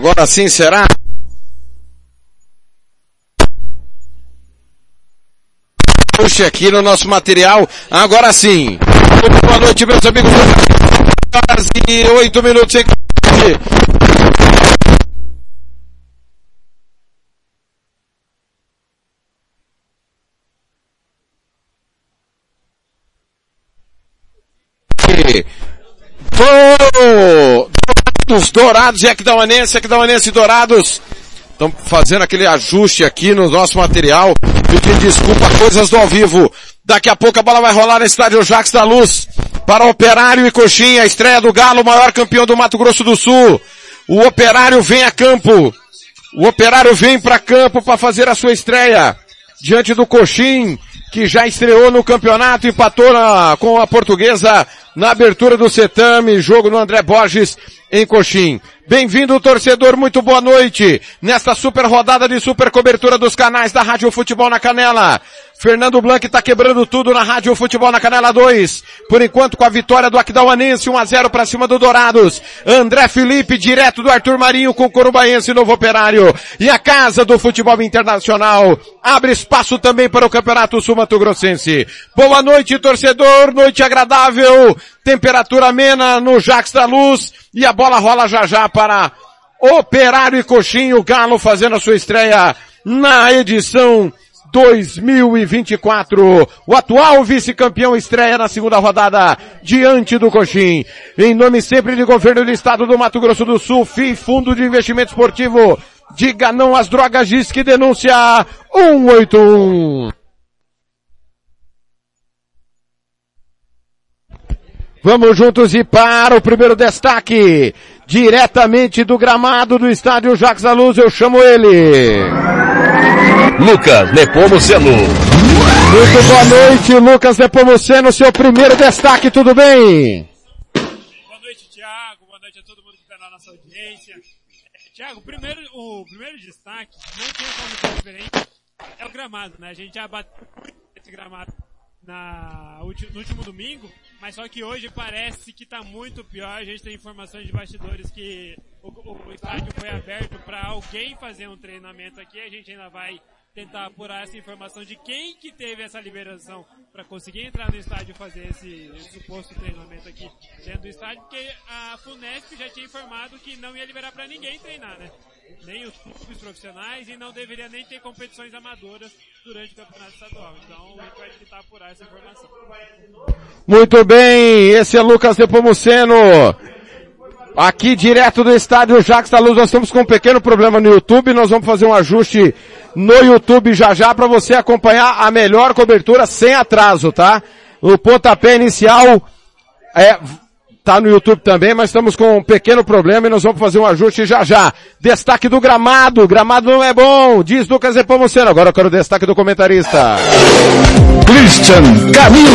Agora sim será? Puxa aqui no nosso material. Agora sim. Muito boa noite, meus amigos. Horas e oito minutos em Dourados, Dourados e Aquidauanense, Aquidauanense e Dourados. Estão fazendo aquele ajuste aqui no nosso material. Pedindo desculpa, coisas do ao vivo. Daqui a pouco a bola vai rolar no estádio Jacques da Luz. Para Operário e Coxinha, estreia do Galo, maior campeão do Mato Grosso do Sul. O Operário vem a campo. O Operário vem para campo para fazer a sua estreia. Diante do Coxim, que já estreou no campeonato, empatou na, com a portuguesa na abertura do Setame, jogo no André Borges em Coxim. Bem-vindo, torcedor, muito boa noite. Nesta super rodada de super cobertura dos canais da Rádio Futebol na Canela. Fernando Blanc está quebrando tudo na Rádio Futebol na Canela 2. Por enquanto com a vitória do Aquidauanense, 1 a 0 para cima do Dourados. André Felipe, direto do Arthur Marinho com o Corubaense Novo Operário. E a Casa do Futebol Internacional abre espaço também para o Campeonato Sul Mato Grossense. Boa noite, torcedor, noite agradável, temperatura amena no Jax da Luz e a bola rola já já para Operário e Coxinho, Galo fazendo a sua estreia na edição 2024. O atual vice-campeão estreia na segunda rodada diante do Coxim. Em nome sempre de governo do estado do Mato Grosso do Sul, FI, Fundo de Investimento Esportivo. Diga não às drogas, diz que denúncia 181. Vamos juntos e para o primeiro destaque. Diretamente do gramado do estádio Jacques da eu chamo ele. Lucas Nepomuceno. Muito boa noite, Lucas Nepomuceno, seu primeiro destaque, tudo bem? Boa noite, Thiago. Boa noite a todo mundo que está na nossa audiência. Thiago, primeiro, o primeiro destaque, não tem como ser diferente, é o gramado, né? A gente já bateu esse gramado na, no último domingo, mas só que hoje parece que está muito pior. A gente tem informações de bastidores que o, o estádio foi aberto para alguém fazer um treinamento aqui. A gente ainda vai tentar apurar essa informação de quem que teve essa liberação para conseguir entrar no estádio e fazer esse, esse, suposto treinamento aqui dentro do estádio, porque a FUNESP já tinha informado que não ia liberar para ninguém treinar, né? Nem os clubes profissionais e não deveria nem ter competições amadoras durante o campeonato estadual. Então a gente vai tentar apurar essa informação. Muito bem, esse é Lucas Nepomuceno. Aqui direto do estádio Jacques da Luz, nós estamos com um pequeno problema no YouTube, nós vamos fazer um ajuste no YouTube já já para você acompanhar a melhor cobertura sem atraso, tá? O pontapé inicial é, tá no YouTube também, mas estamos com um pequeno problema e nós vamos fazer um ajuste já já. Destaque do gramado, gramado não é bom, diz Lucas Epomuceno. Agora eu quero o destaque do comentarista. Christian Camilo.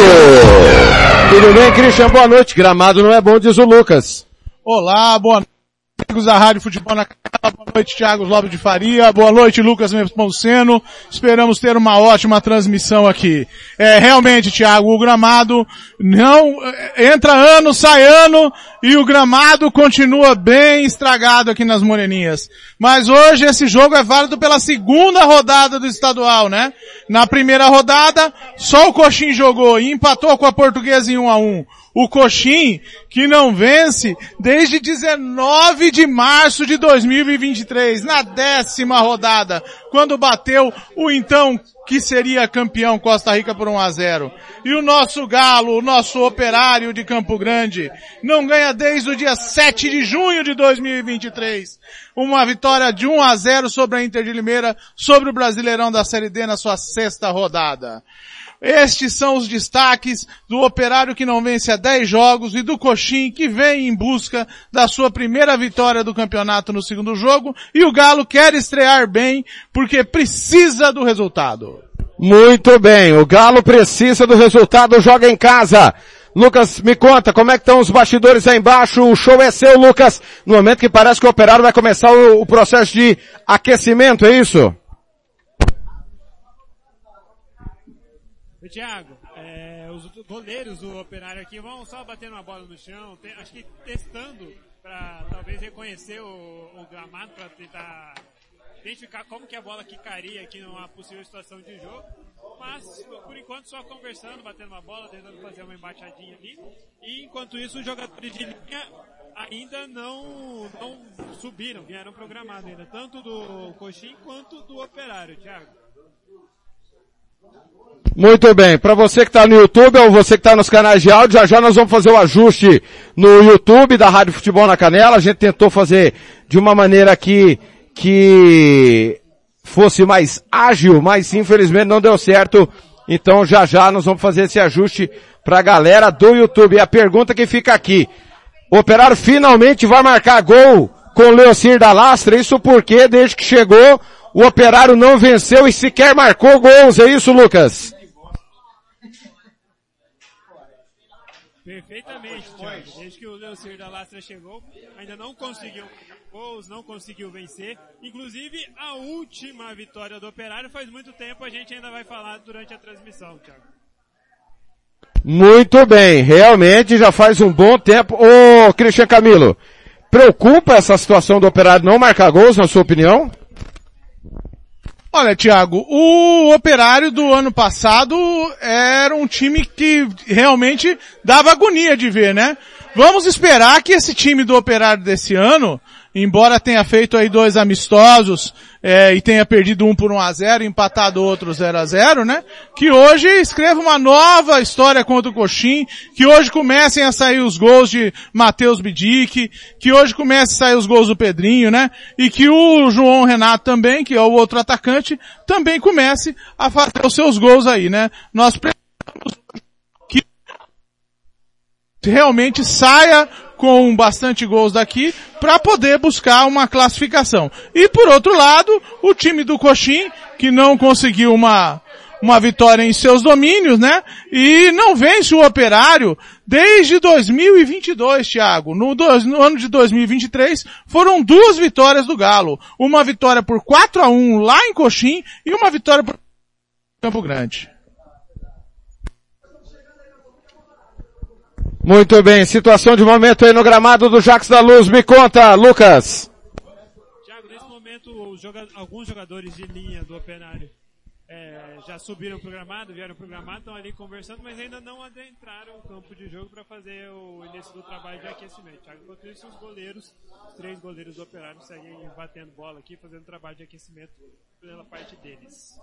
Tudo bem, Christian? Boa noite. Gramado não é bom, diz o Lucas. Olá, boa noite, amigos da Rádio Futebol na Canela. Boa noite, Thiago Lopes de Faria. Boa noite, Lucas Nepomuceno. Esperamos ter uma ótima transmissão aqui. É, realmente, Thiago, o gramado não, entra ano, sai ano, e o gramado continua bem estragado aqui nas Moreninhas. Mas hoje esse jogo é válido pela segunda rodada do estadual, né? Na primeira rodada, só o Coxim jogou e empatou com a Portuguesa em 1 a 1 o Coxim, que não vence desde 19 de março de 2023, na décima rodada, quando bateu o então que seria campeão Costa Rica por 1 a 0. E o nosso galo, o nosso operário de Campo Grande, não ganha desde o dia 7 de junho de 2023. Uma vitória de 1 a 0 sobre a Inter de Limeira, sobre o Brasileirão da Série D na sua sexta rodada. Estes são os destaques do Operário que não vence há 10 jogos e do Coxim que vem em busca da sua primeira vitória do campeonato no segundo jogo e o Galo quer estrear bem porque precisa do resultado. Muito bem, o Galo precisa do resultado, joga em casa. Lucas, me conta, como é que estão os bastidores aí embaixo? O show é seu, Lucas, no momento que parece que o Operário vai começar o, o processo de aquecimento, é isso? Tiago, é, os goleiros do Operário aqui vão só batendo uma bola no chão, acho que testando para talvez reconhecer o, o gramado, para tentar identificar como que a bola quicaria aqui numa possível situação de jogo. Mas, por enquanto, só conversando, batendo uma bola, tentando fazer uma embaixadinha ali. E, enquanto isso, os jogadores de linha ainda não, não subiram, vieram programados ainda, tanto do Coxim quanto do Operário, Thiago. Muito bem. Para você que está no YouTube ou você que está nos canais de áudio, já já nós vamos fazer o ajuste no YouTube da Rádio Futebol na Canela. A gente tentou fazer de uma maneira que, que fosse mais ágil, mas infelizmente não deu certo. Então já já nós vamos fazer esse ajuste para a galera do YouTube. E a pergunta que fica aqui. O Operário finalmente vai marcar gol com o Leocir da Lastra. Isso porque desde que chegou o Operário não venceu e sequer marcou gols. É isso, Lucas? Perfeitamente, Thiago. Desde que o Leocir da Lastra chegou, ainda não conseguiu gols, não conseguiu vencer. Inclusive, a última vitória do Operário faz muito tempo, a gente ainda vai falar durante a transmissão, Thiago. Muito bem, realmente já faz um bom tempo. Ô, Cristian Camilo, preocupa essa situação do Operário não marcar gols, na sua opinião? Olha, Thiago, o Operário do ano passado era um time que realmente dava agonia de ver, né? Vamos esperar que esse time do Operário desse ano embora tenha feito aí dois amistosos é, e tenha perdido um por 1 a 0 empatado outro 0 a 0 né? Que hoje escreva uma nova história contra o Coxim, que hoje comecem a sair os gols de Matheus Bidic, que hoje comecem a sair os gols do Pedrinho, né? E que o João Renato também, que é o outro atacante, também comece a fazer os seus gols aí, né? Nós precisamos que realmente saia com bastante gols daqui para poder buscar uma classificação. E por outro lado, o time do Coxim, que não conseguiu uma, uma vitória em seus domínios, né? E não vence o Operário desde 2022, Thiago. No, no ano de 2023 foram duas vitórias do Galo. Uma vitória por 4 a 1 lá em Coxim e uma vitória por Campo Grande. Muito bem, situação de momento aí no gramado do Jacques da Luz. Me conta, Lucas. Tiago, nesse momento, joga alguns jogadores de linha do Operário é, já subiram pro gramado, vieram pro gramado, estão ali conversando, mas ainda não adentraram o campo de jogo para fazer o início do trabalho de aquecimento. Tiago, enquanto isso, os goleiros, os três goleiros do Operário seguem batendo bola aqui, fazendo trabalho de aquecimento pela parte deles.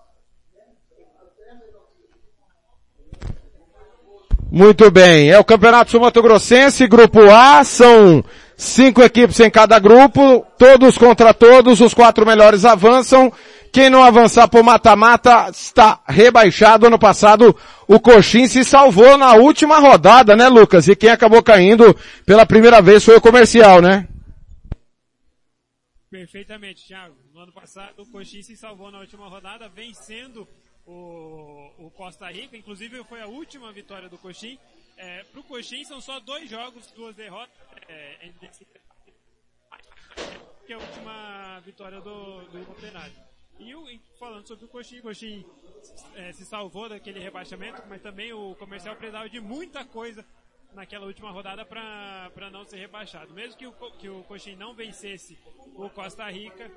Muito bem, é o Campeonato Sul Mato Grossense, Grupo A, são cinco equipes em cada grupo, todos contra todos, os quatro melhores avançam. Quem não avançar por mata-mata está rebaixado. Ano passado o Coxim se salvou na última rodada, né Lucas? E quem acabou caindo pela primeira vez foi o Comercial, né? Perfeitamente, Thiago. No ano passado o Coxim se salvou na última rodada, vencendo o, o Costa Rica. Inclusive foi a última vitória do Coxim. É, Para o Coxim são só dois jogos, duas derrotas. É, que é a última vitória do, do Operário. E o, falando sobre o Coxim, o Coxim é, se salvou daquele rebaixamento, mas também o comercial precisava de muita coisa naquela última rodada para não ser rebaixado. Mesmo que o, que o Coxim não vencesse o Costa Rica,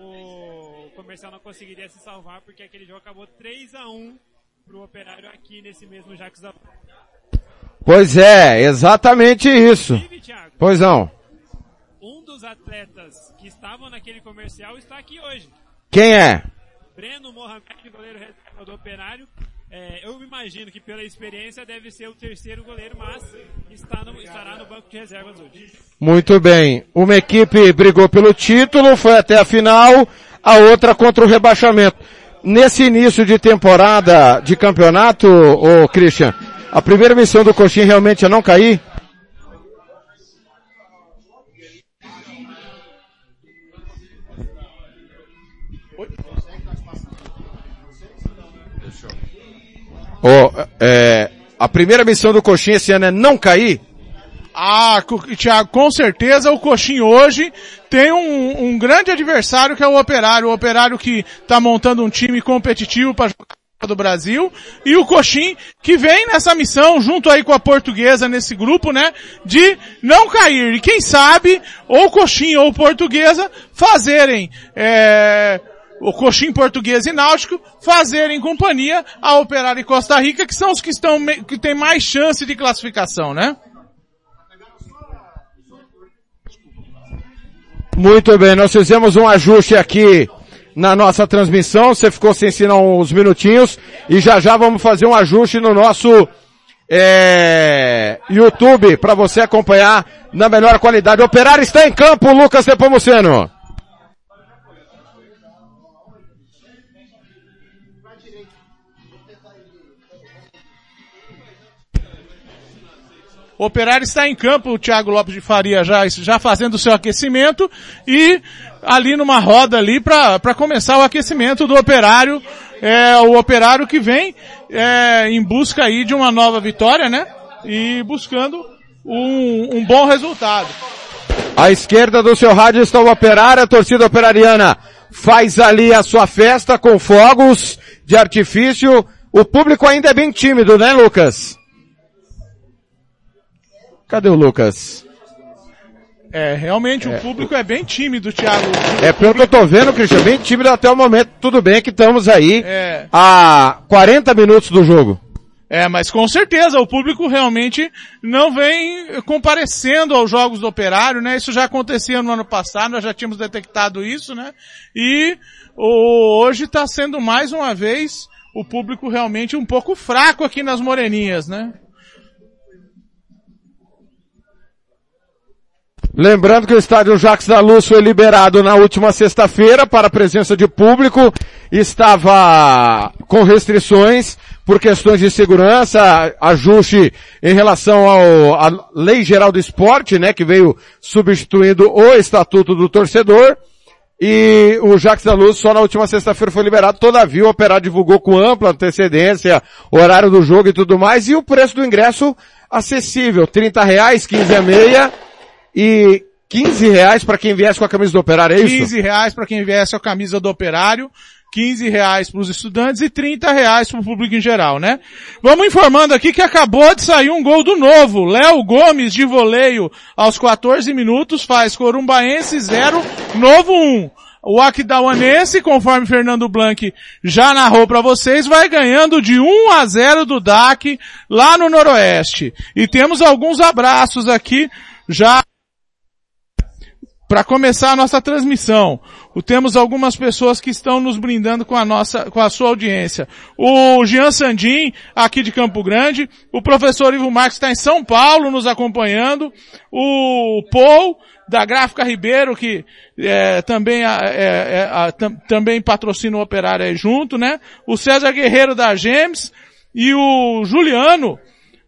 o comercial não conseguiria se salvar porque aquele jogo acabou 3 a 1 pro Operário aqui nesse mesmo Jacques da Pois é, exatamente isso. Thiago, pois não. Um dos atletas que estavam naquele comercial está aqui hoje. Quem é? Breno Mohamed, goleiro do Operário. É, eu imagino que pela experiência deve ser o terceiro goleiro, mas está no, estará no banco de reservas hoje. Muito bem. Uma equipe brigou pelo título, foi até a final, a outra contra o rebaixamento. Nesse início de temporada de campeonato, ô Christian, a primeira missão do Coxinha realmente é não cair? Oh, é, a primeira missão do Coxinha esse ano é não cair? Ah, Thiago, com certeza o Coxinha hoje tem um, um, grande adversário que é o Operário. O Operário que está montando um time competitivo para jogar do Brasil, e o Coxim, que vem nessa missão, junto aí com a portuguesa nesse grupo, né, de não cair. E quem sabe, ou Coxim ou portuguesa, fazerem, é, o Coxim português e náutico, fazerem companhia a Operário e Costa Rica, que são os que estão, que têm mais chance de classificação, né? Muito bem, nós fizemos um ajuste aqui na nossa transmissão, você ficou sem sinal uns minutinhos e já já vamos fazer um ajuste no nosso é, YouTube para você acompanhar na melhor qualidade. Operário está em campo, Lucas Nepomuceno. O Operário está em campo, o Thiago Lopes de Faria já, já fazendo o seu aquecimento e ali numa roda ali para começar o aquecimento do Operário, é, o Operário que vem é, em busca aí de uma nova vitória, né? E buscando um, um bom resultado. À esquerda do seu rádio está o Operário, a torcida operariana faz ali a sua festa com fogos de artifício. O público ainda é bem tímido, né, Lucas? Cadê o Lucas? É, realmente é. o público é bem tímido, Thiago. É pelo que eu tô vendo, Cristian, bem tímido até o momento. Tudo bem que estamos aí é. a 40 minutos do jogo. É, mas com certeza o público realmente não vem comparecendo aos jogos do operário, né? Isso já acontecia no ano passado, nós já tínhamos detectado isso, né? E hoje está sendo mais uma vez o público realmente um pouco fraco aqui nas Moreninhas, né? Lembrando que o estádio Jacques da Luz foi liberado na última sexta-feira para a presença de público, estava com restrições por questões de segurança, ajuste em relação à Lei Geral do Esporte, né, que veio substituindo o Estatuto do Torcedor, e o Jacques da Luz só na última sexta-feira foi liberado, todavia o operário divulgou com ampla antecedência, horário do jogo e tudo mais, e o preço do ingresso acessível, 30 reais, 15 a meia, e 15 reais para quem viesse com a camisa do operário, é isso? 15 reais para quem viesse com a camisa do operário. 15 reais para os estudantes e 30 reais para o público em geral, né? Vamos informando aqui que acabou de sair um gol do novo. Léo Gomes de voleio aos 14 minutos faz Corumbaense 0, Novo 1. O Aquidauanense, conforme Fernando Blanc já narrou para vocês, vai ganhando de 1 a 0 do DAC lá no Noroeste. E temos alguns abraços aqui já para começar a nossa transmissão. Temos algumas pessoas que estão nos brindando com a nossa, com a sua audiência. O Jean Sandim, aqui de Campo Grande. O professor Ivo Marques está em São Paulo nos acompanhando. O Paul, da Gráfica Ribeiro, que é, também, é, é, também patrocina o operário aí junto, né? O César Guerreiro da Gems e o Juliano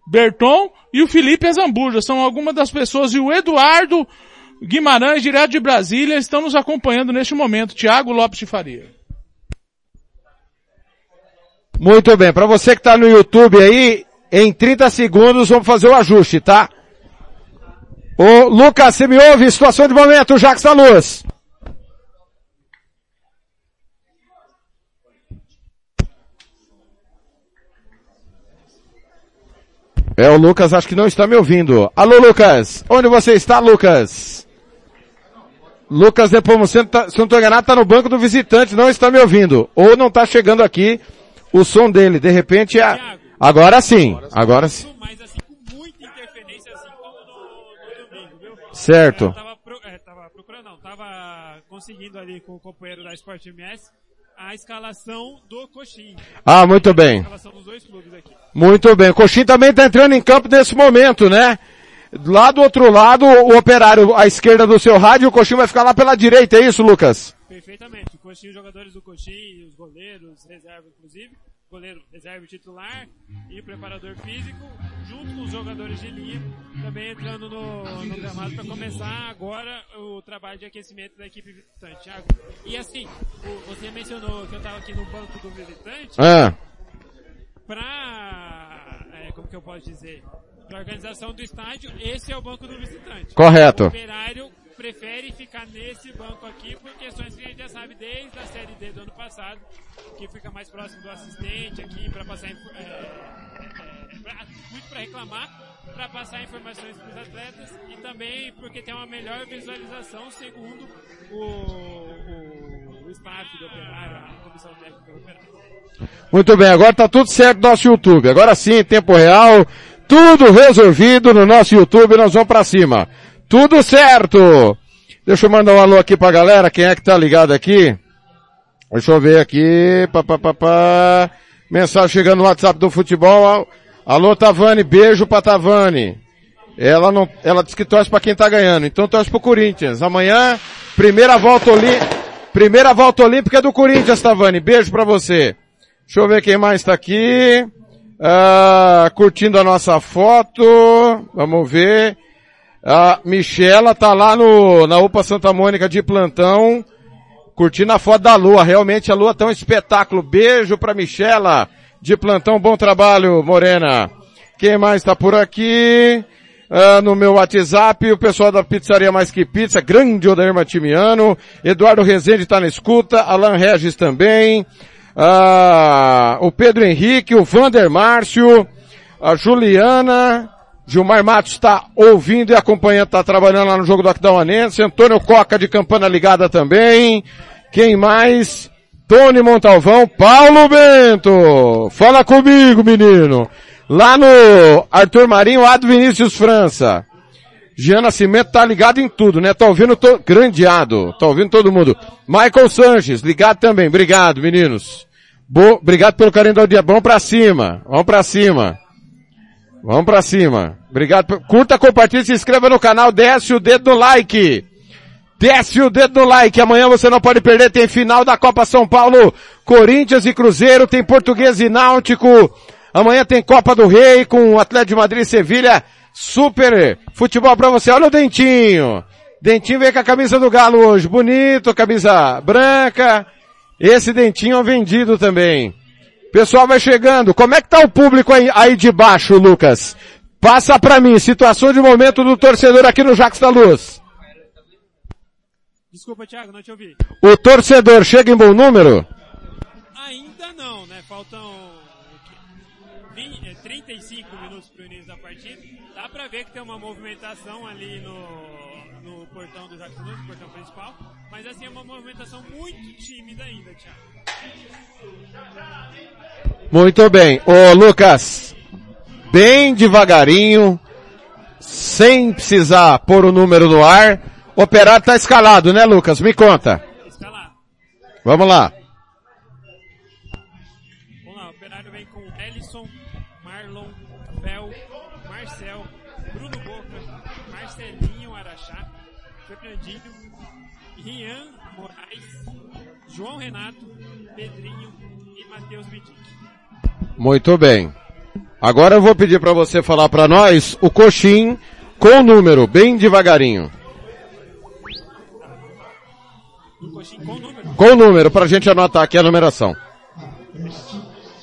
Berton e o Felipe Azambuja. São algumas das pessoas. E o Eduardo Guimarães, direto de Brasília, estão nos acompanhando neste momento. Tiago Lopes de Faria. Muito bem, para você que está no YouTube aí, em 30 segundos vamos fazer o ajuste, tá? Ô Lucas, você me ouve? Situação de momento, Jacques da Luz. É, o Lucas acho que não está me ouvindo. Alô, Lucas! Onde você está, Lucas? Lucas Nepomuceno, tá, se não estou enganado, está no banco do visitante, não está me ouvindo. Ou não está chegando aqui o som dele. De repente, a... agora sim, agora sim. Certo. É, tava, pro, é, tava procurando, não, tava conseguindo ali com o companheiro da Sport MS a escalação do Coxim. Ah, muito bem. Muito bem. O Coxim também está entrando em campo nesse momento, né? Lá do outro lado, o operário à esquerda do seu rádio, o Coxinho vai ficar lá pela direita, é isso, Lucas? Perfeitamente. O Coxinho, os jogadores do Coxinho, os goleiros, reserva inclusive, goleiro reserva titular e o preparador físico, junto com os jogadores de linha, também entrando no, no gramado para começar agora o trabalho de aquecimento da equipe visitante. Thiago. E assim, você mencionou que eu estava aqui no banco do visitante. Ah. Pra, é, como que eu posso dizer? Para organização do estádio, esse é o banco do visitante. Correto. O operário prefere ficar nesse banco aqui por questões que a gente já sabe desde a Série D do ano passado, que fica mais próximo do assistente aqui para passar é, é, pra, muito para reclamar, para passar informações para os atletas e também porque tem uma melhor visualização segundo o, o, o staff do operário, a comissão técnica do operário. Muito bem, agora tá tudo certo no nosso YouTube. Agora sim, em tempo real, tudo resolvido no nosso YouTube, nós vamos para cima. Tudo certo! Deixa eu mandar um alô aqui pra galera, quem é que tá ligado aqui? Deixa eu ver aqui, pá, pá, pá, pá. Mensagem chegando no WhatsApp do futebol. Alô Tavani, beijo pra Tavani. Ela não, ela disse que torce pra quem tá ganhando, então torce pro Corinthians. Amanhã, primeira volta olímpica, primeira volta olímpica é do Corinthians, Tavani. Beijo pra você. Deixa eu ver quem mais tá aqui. Ah, curtindo a nossa foto. Vamos ver. A Michela tá lá no, na UPA Santa Mônica de plantão, curtindo a foto da lua. Realmente a lua tá um espetáculo. Beijo pra Michela de plantão. Bom trabalho, Morena. Quem mais tá por aqui? Ah, no meu WhatsApp, o pessoal da Pizzaria Mais Que Pizza, grande Odair Matimiano. Eduardo Rezende tá na escuta. Alan Regis também. Ah, o Pedro Henrique, o Vander Márcio, a Juliana, Gilmar Matos está ouvindo e acompanhando, está trabalhando lá no jogo do Aquidauanense. Antônio Coca de Campana ligada também. Quem mais? Tony Montalvão, Paulo Bento. Fala comigo, menino. Lá no Arthur Marinho, Ado Vinícius França. Jean Nascimento tá ligado em tudo, né? Tá ouvindo to... grandeado. Tá ouvindo todo mundo. Michael Sanches, ligado também. Obrigado, meninos. Bo... Obrigado pelo carinho do dia. Vamos pra cima. Vamos pra cima. Vamos pra cima. Obrigado. Curta, compartilhe, se inscreva no canal, desce o dedo no like. Desce o dedo no like. Amanhã você não pode perder. Tem final da Copa São Paulo. Corinthians e Cruzeiro. Tem Português e Náutico. Amanhã tem Copa do Rei com o Atlético de Madrid e Sevilha. Super futebol pra você. Olha o Dentinho. Dentinho veio com a camisa do Galo hoje. Bonito, camisa branca. Esse Dentinho é vendido também. Pessoal vai chegando. Como é que tá o público aí, aí de baixo, Lucas? Passa pra mim, situação de momento do torcedor aqui no Jacques da Luz. Desculpa, Thiago, não te ouvi. O torcedor chega em bom número? Ver que tem uma movimentação ali no, no portão do Jacques Nunes, portão principal. Mas assim, é uma movimentação muito tímida ainda, Thiago. Muito bem. Ô Lucas, bem devagarinho, sem precisar pôr o número no ar. O operário tá escalado, né Lucas? Me conta. Escalado. Vamos lá. Renato, Pedrinho e Matheus Bidic. Muito bem. Agora eu vou pedir para você falar para nós o coxim com o número, bem devagarinho. Um coxinho com o número. Com o número, pra gente anotar aqui a numeração.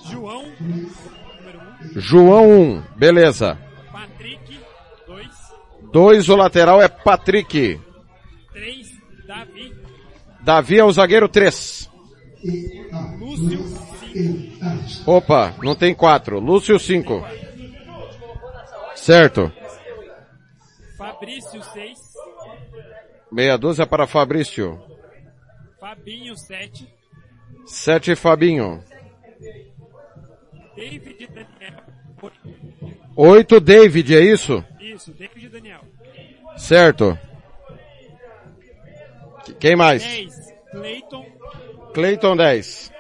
João, número 1, João 1, beleza. Patrick, 2, 2, o lateral é Patrick. 3, Davi, Davi é o zagueiro 3. Lúcio, 5, Opa, não tem 4. Lúcio 5. Certo. Fabrício, 6, Meia dúzia para Fabrício. Fabinho, 7, 7 Fabinho. David Daniel, 8. 8 David, é isso? Isso, David Daniel. Certo. Quem mais? 10, Clayton, Clayton 10.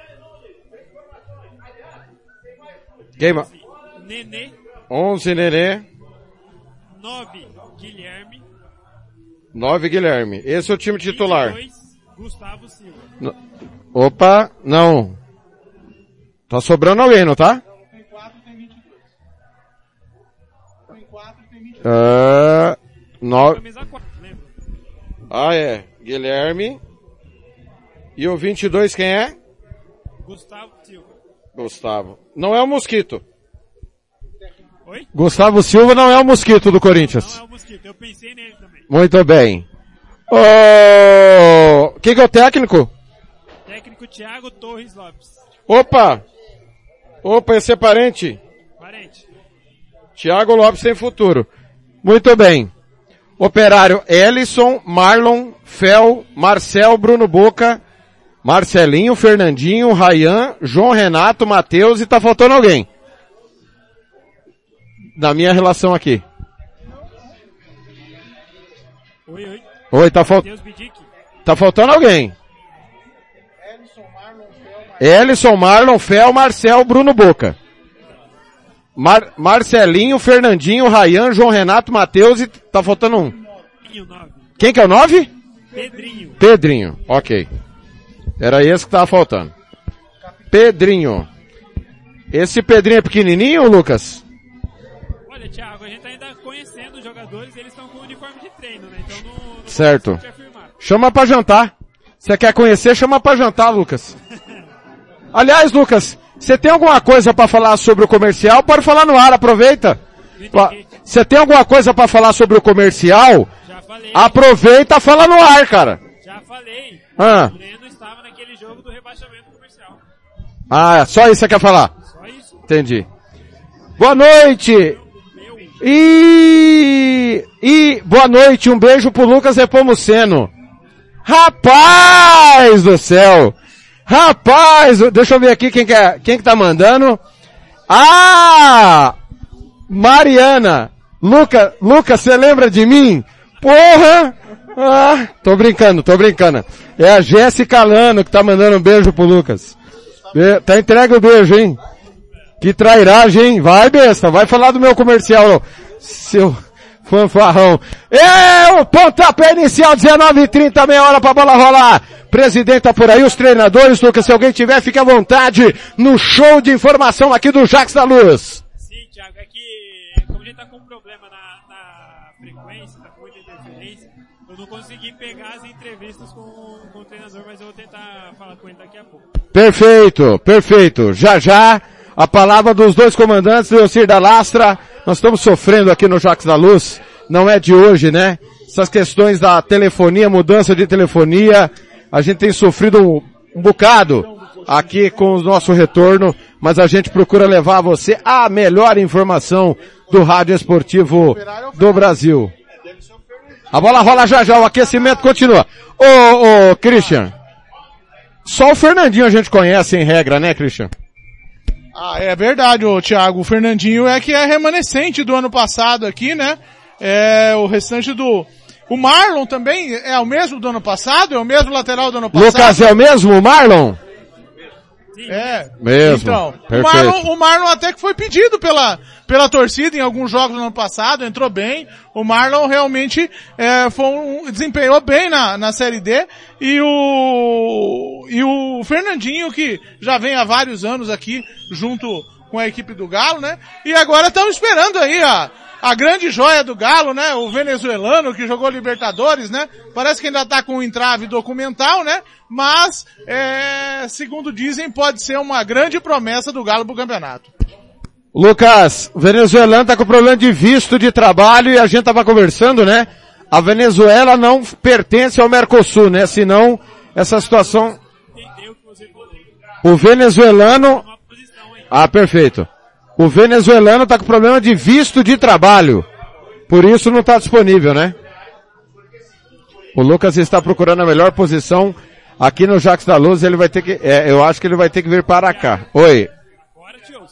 Quem mais? Nenê, 11 Nenê. 9, Guilherme, 9 Guilherme. Esse é o time titular. 22, Gustavo Silva. N- Opa, não. Tá sobrando alguém, não tá? Tem 4, tem 22. Tem 4, tem 22. Ah, no... Camisa 4, lembra? ah, é. Guilherme. E o 22 quem é? Gustavo Silva. Gustavo. Não é o Mosquito. Oi? Gustavo Silva não é o Mosquito do Não Corinthians. é o Mosquito, eu pensei nele também. Muito bem. Ô, quem que é o técnico? Técnico Thiago Torres Lopes. Opa! Opa, esse é parente? Parente. Tiago Lopes tem futuro. Muito bem. Operário Ellison, Marlon, Fel, Marcel, Bruno Boca, Marcelinho, Fernandinho, Rayan, João Renato, Matheus e tá faltando alguém. Na minha relação aqui. Oi, oi. Oi, tá, fal... Deus Bidic. tá faltando alguém. Ellison, Marlon, Fel, Marcel, Bruno Boca. Mar... Marcelinho, Fernandinho, Rayan, João Renato, Matheus e tá faltando um. 9. Quem que é o nove? Pedrinho. Pedrinho, ok. Era esse que tava faltando. Pedrinho. Esse Pedrinho é pequenininho, Lucas? Olha, Thiago, a gente tá ainda conhecendo os jogadores eles estão com uniforme de treino, né? Então não, não Certo. Chama pra jantar. Você quer conhecer, chama pra jantar, Lucas. Aliás, Lucas, você tem alguma coisa pra falar sobre o comercial? Pode falar no ar, aproveita. Você tem alguma coisa pra falar sobre o comercial? Já falei. Aproveita, fala no ar, cara. Já falei. Ah. O Breno naquele jogo do rebaixamento comercial. Ah, só isso você quer falar? Só isso. Entendi. Boa noite! E, e boa noite, um beijo pro Lucas Repomuceno. Rapaz do céu! Rapaz, deixa eu ver aqui quem que, é, quem que tá mandando. Ah! Mariana! Luca, Lucas, você lembra de mim? Porra! Ah, tô brincando, tô brincando. É a Jéssica Lano que tá mandando um beijo pro Lucas. Be- Tá entregue o beijo, hein? Que trairagem, hein? Vai, besta, vai falar do meu comercial, seu fanfarrão. É o pontapé inicial, 19h30, meia hora pra bola rolar. Presidente tá por aí, os treinadores, Lucas, se alguém tiver, fique à vontade no show de informação aqui do Jax da Luz. Sim, Thiago, é que como a gente tá com um problema na frequência, tá com muita interferência, eu não consegui pegar as entrevistas com, com o treinador, mas eu vou tentar falar com ele daqui a pouco. Perfeito, perfeito. Já já, a palavra dos dois comandantes, Leocir da Lastra. Nós estamos sofrendo aqui no Jax da Luz. Não é de hoje, né? Essas questões da telefonia, mudança de telefonia. A gente tem sofrido um, um bocado aqui com o nosso retorno, mas a gente procura levar a você a melhor informação do rádio esportivo do Brasil. A bola rola já já, o aquecimento continua. Ô, ô, Christian. Só o Fernandinho a gente conhece em regra, né, Christian? Ah, é verdade, ô Thiago. O Fernandinho é que é remanescente do ano passado aqui, né? É o restante do... O Marlon também é o mesmo do ano passado? É o mesmo lateral do ano passado? Lucas é o mesmo, o Marlon? É. Mesmo. Então, o. Marlon, o Marlon até que foi pedido pela, pela torcida em alguns jogos no ano passado, entrou bem. O Marlon realmente é, foi um, desempenhou bem na, na Série D. E o, e o Fernandinho, que já vem há vários anos aqui junto com a equipe do Galo, né? E agora estão esperando aí a, a grande joia do Galo, né? O venezuelano que jogou Libertadores, né? Parece que ainda tá com um entrave documental, né? Mas, é, segundo dizem, pode ser uma grande promessa do Galo pro campeonato. Lucas, o venezuelano tá com problema de visto de trabalho e a gente tava conversando, né? A Venezuela não pertence ao Mercosul, né? Senão, essa situação... O venezuelano... Ah, perfeito. O venezuelano tá com problema de visto de trabalho. Por isso não tá disponível, né? O Lucas está procurando a melhor posição aqui no Jax da Luz. Ele vai ter que, é, eu acho que ele vai ter que vir para cá. Oi.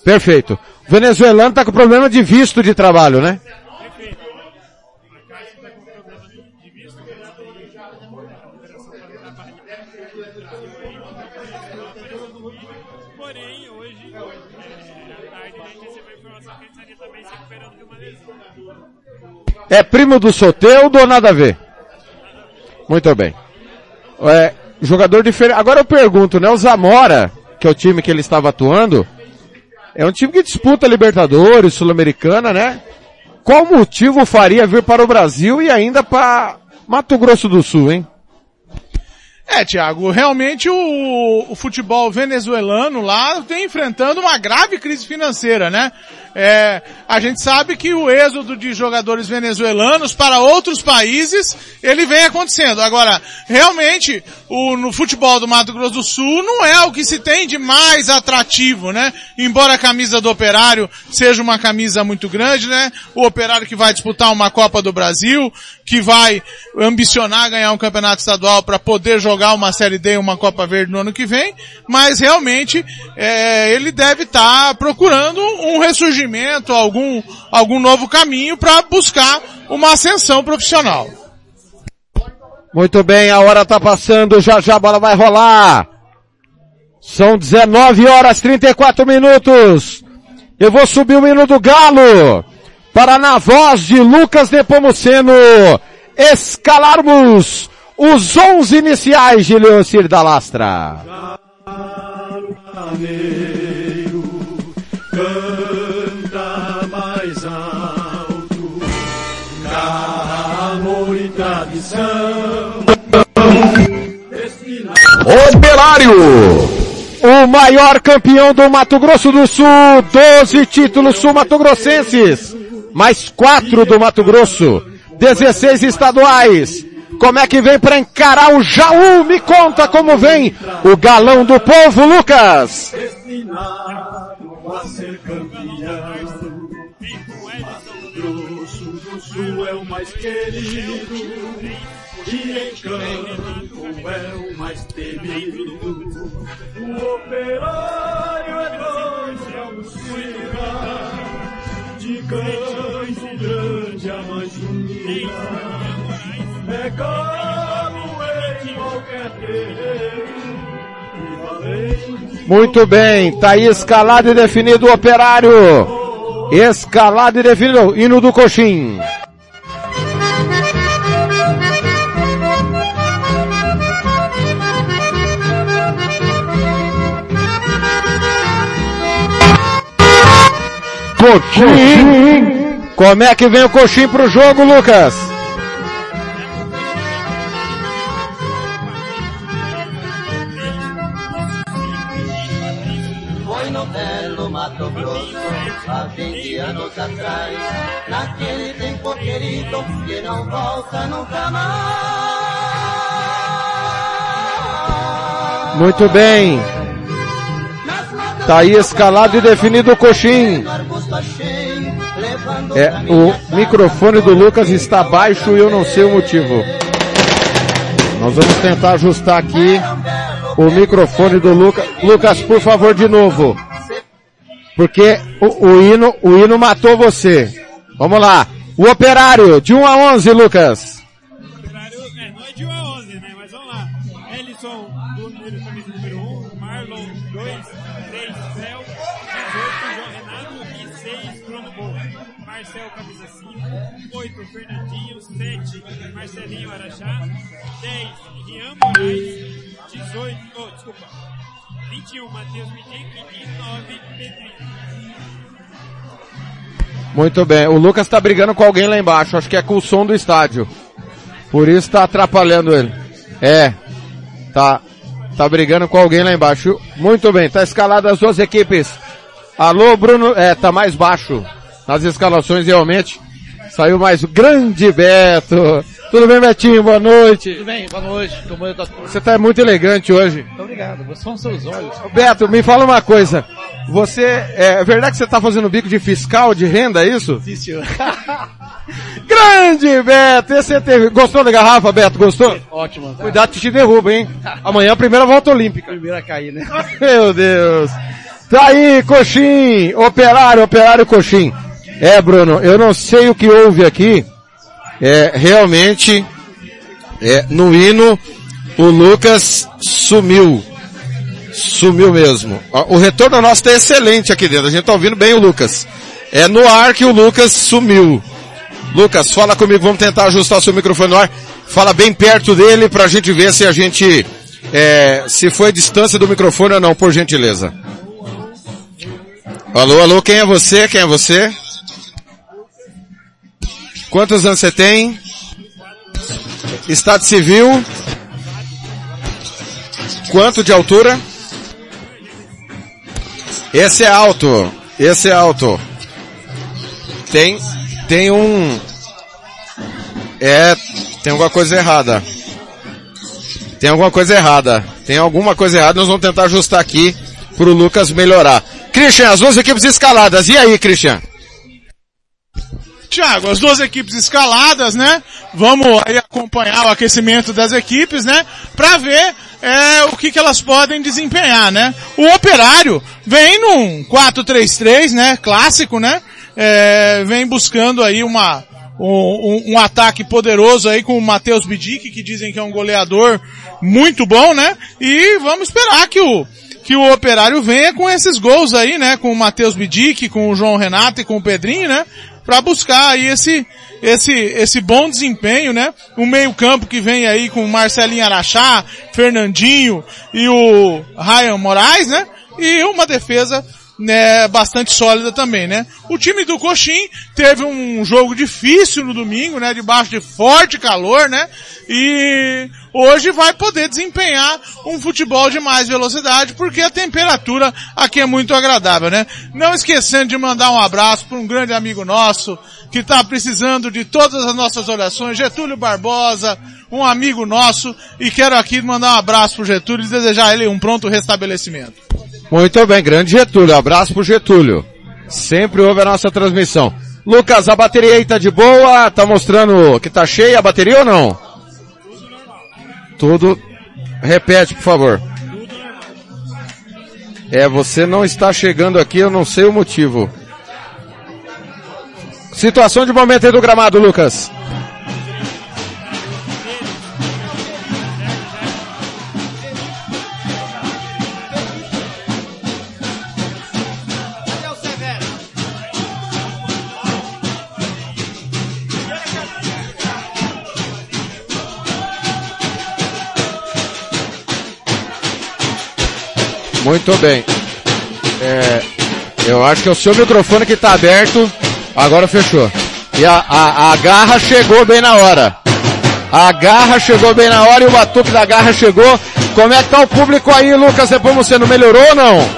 Perfeito. O venezuelano tá com problema de visto de trabalho, né? Perfeito. A Caixa está com problema de visto, né? A Operação Trabalho. Porém, hoje, é, à tarde, a gente recebeu a informação que ele estaria também se recuperando de uma lesão. É primo do Soteudo ou nada a ver? Muito bem. É, jogador diferente. Agora eu pergunto, né? O Zamora, que é o time que ele estava atuando, é um time que disputa Libertadores, Sul-Americana, né? Qual motivo faria vir para o Brasil e ainda para Mato Grosso do Sul, hein? É, Tiago, realmente o, o, futebol venezuelano lá vem enfrentando uma grave crise financeira, né? É, a gente sabe que o êxodo de jogadores venezuelanos para outros países, ele vem acontecendo. Agora, realmente, o, no futebol do Mato Grosso do Sul não é o que se tem de mais atrativo, né? Embora a camisa do operário seja uma camisa muito grande, né? O operário que vai disputar uma Copa do Brasil, que vai ambicionar ganhar um campeonato estadual para poder jogar uma Série D e uma Copa Verde no ano que vem, mas realmente é, ele deve estar tá procurando um ressurgimento, algum, algum novo caminho para buscar uma ascensão profissional. Muito bem, a hora tá passando, já já a bola vai rolar. São 19 horas 34 minutos. Eu vou subir o hino do Galo para na voz de Lucas Nepomuceno escalarmos os 11 iniciais de Leocir da Lastra. canta mais alto, amor e tradição. Operário! o maior campeão do Mato Grosso do Sul, 12 títulos sul-mato-grossenses, mais 4 do Mato Grosso, 16 estaduais. Como é que vem para encarar o Jaú? Me conta como vem o galão do povo, Lucas. é o mais querido e encanto é o mais temido. O operário é doce anuncia, de canto grande a manjura, é qualquer. Muito bem, tá aí escalado e definido o operário. Escalado e definido, hino do coxim. Coxim. Como é que vem o Coxim pro jogo, Lucas? Muito bem. Tá aí escalado e definido o coxim. É, o microfone do Lucas está baixo e eu não sei o motivo. Nós vamos tentar ajustar aqui o microfone do Lucas. Lucas, por favor, de novo. Porque o, o hino, o hino matou você. Vamos lá. O operário, de 1 a 11, Lucas. Marcelinho Araxá, 10, Rian Moraes, 18, oh, desculpa, 21, Matheus Midic e 9, Pedrinho. Muito bem, o Lucas tá brigando com alguém lá embaixo, acho que é com o som do estádio. Por isso tá atrapalhando ele. É, tá, tá brigando com alguém lá embaixo. Muito bem, tá escalado as duas equipes. Alô, Bruno, é, tá mais baixo nas escalações realmente. Saiu mais o grande Beto. Tudo bem, Betinho? Boa noite. Tudo bem, boa noite. Você está muito elegante hoje. Muito obrigado. Você são seus olhos. Beto, me fala uma coisa. Você, é, é verdade que você está fazendo bico de fiscal de renda, é isso? Sim, senhor. Grande, Beto! Esse é teve... Gostou da garrafa, Beto? Gostou? Ótimo. Tá. Cuidado que te derruba, hein? Amanhã a primeira volta olímpica. Primeira a cair, né? Meu Deus. Tá aí, coxim! Operário, operário, coxim. É, Bruno, eu não sei o que houve aqui, é, realmente, é, no hino, o Lucas sumiu. Sumiu mesmo. O retorno nosso está excelente aqui dentro. A gente está ouvindo bem o Lucas. É no ar que o Lucas sumiu. Lucas, fala comigo, vamos tentar ajustar o seu microfone no ar. Fala bem perto dele para a gente ver se a gente, é, se foi a distância do microfone ou não, por gentileza. Alô, alô, quem é você? Quem é você? Quantos anos você tem? Estado civil? Quanto de altura? Esse é alto. Esse é alto. Tem, tem um, é, tem alguma coisa errada. Tem alguma coisa errada. Tem alguma coisa errada, nós vamos tentar ajustar aqui pro Lucas melhorar. Christian, as duas equipes escaladas. E aí, Christian? Tiago, as duas equipes escaladas, né? Vamos aí acompanhar o aquecimento das equipes, né? Pra ver é, o que, que elas podem desempenhar, né? O operário vem num 4-3-3, né? Clássico, né? É, vem buscando aí uma, um, um, um, ataque poderoso aí com o Matheus Bidic, que dizem que é um goleador muito bom, né? E vamos esperar que o, que o Operário venha com esses gols aí, né? Com o Matheus Bidic, com o João Renato e com o Pedrinho, né? Para buscar aí esse, esse, esse bom desempenho, né? O meio campo que vem aí com Marcelinho Araxá, Fernandinho e o Ryan Moraes, né? E uma defesa né, bastante sólida também, né? O time do Coxim teve um jogo difícil no domingo, né, debaixo de forte calor, né? E hoje vai poder desempenhar um futebol de mais velocidade porque a temperatura aqui é muito agradável, né? Não esquecendo de mandar um abraço para um grande amigo nosso que está precisando de todas as nossas orações, Getúlio Barbosa, um amigo nosso, e quero aqui mandar um abraço pro Getúlio e desejar ele um pronto restabelecimento. Muito bem, grande Getúlio. Abraço pro Getúlio. Sempre ouve a nossa transmissão. Lucas, a bateria aí tá de boa? Tá mostrando que tá cheia a bateria ou não? Tudo. Repete, por favor. É, você não está chegando aqui, eu não sei o motivo. Situação de momento aí do gramado, Lucas. Muito bem. É, eu acho que é o seu microfone que está aberto. Agora fechou. E a, a, a garra chegou bem na hora. A garra chegou bem na hora e o batuque da garra chegou. Como é que tá o público aí, Lucas? Depois você não melhorou ou não?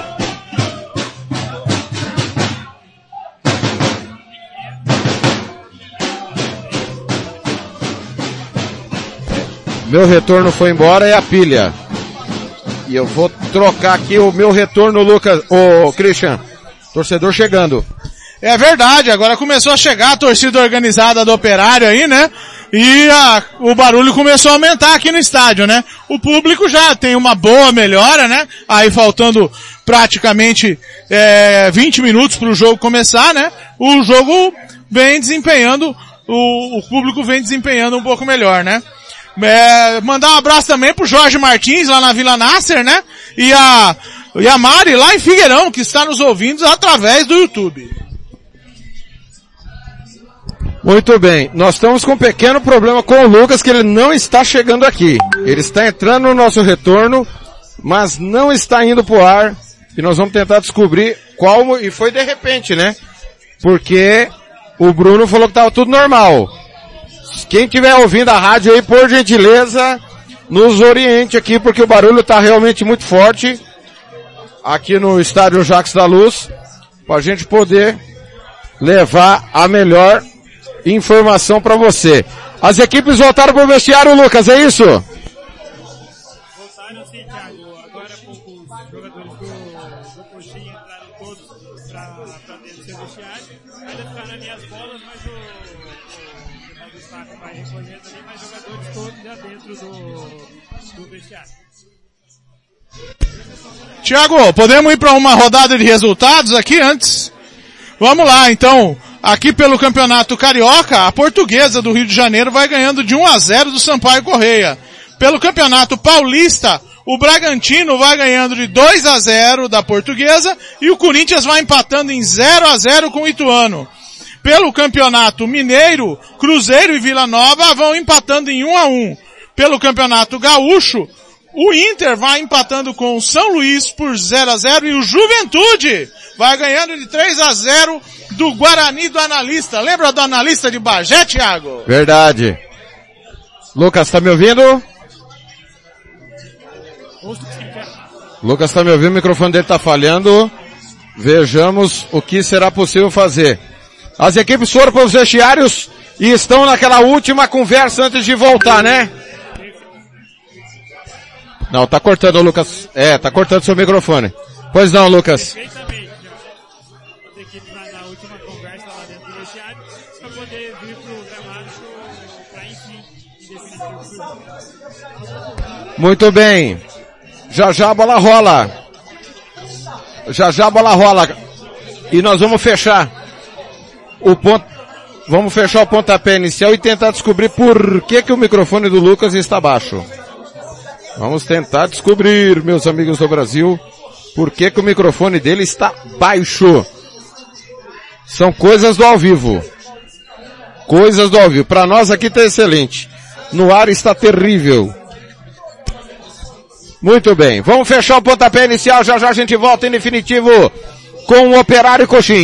Meu retorno foi embora e a pilha. E eu vou trocar aqui o meu retorno, Lucas, o Christian. Torcedor chegando. É verdade, agora começou a chegar a torcida organizada do Operário aí, né? E a, o barulho começou a aumentar aqui no estádio, né? O público já tem uma boa melhora, né? Aí faltando praticamente é, 20 minutos para o jogo começar, né? O jogo vem desempenhando, o, o público vem desempenhando um pouco melhor, né? É, mandar um abraço também pro Jorge Martins lá na Vila Nasser, né? E a, e a Mari lá em Figueirão, que está nos ouvindo através do YouTube. Muito bem, nós estamos com um pequeno problema com o Lucas, que ele não está chegando aqui. Ele está entrando no nosso retorno, mas não está indo pro ar. E nós vamos tentar descobrir qual, e foi de repente, né? Porque o Bruno falou que estava tudo normal. Quem estiver ouvindo a rádio aí, por gentileza, nos oriente aqui, porque o barulho está realmente muito forte aqui no estádio Jacques da Luz, para a gente poder levar a melhor informação para você. As equipes voltaram para o vestiário, Lucas, é isso? Tiago, podemos ir para uma rodada de resultados aqui antes? Vamos lá, então. Aqui pelo Campeonato Carioca, a portuguesa do Rio de Janeiro vai ganhando de 1 a 0 do Sampaio Correia. Pelo Campeonato Paulista, o Bragantino vai ganhando de 2 a 0 da portuguesa e o Corinthians vai empatando em 0 a 0 com o Ituano. Pelo Campeonato Mineiro, Cruzeiro e Vila Nova vão empatando em 1 a 1. Pelo Campeonato Gaúcho, o Inter vai empatando com o São Luís por 0 a 0 e o Juventude vai ganhando de 3 a 0 do Guarani do analista. Lembra do analista de Bagé, Thiago? Verdade. Lucas, tá me ouvindo? Lucas tá me ouvindo, o microfone dele tá falhando. Vejamos o que será possível fazer. As equipes foram para os vestiários e estão naquela última conversa antes de voltar, né? Não, tá cortando, Lucas. É, tá cortando seu microfone. Pois não, Lucas. Muito bem. Já já a bola rola. Já já a bola rola. E nós vamos fechar o ponto. Vamos fechar o pontapé inicial e tentar descobrir por que que o microfone do Lucas está baixo. Vamos tentar descobrir, meus amigos do Brasil, por que que o microfone dele está baixo. São coisas do ao vivo. Coisas do ao vivo. Para nós aqui tá excelente. No ar está terrível. Muito bem. Vamos fechar o pontapé inicial. Já já a gente volta em definitivo com o Operário Coxim.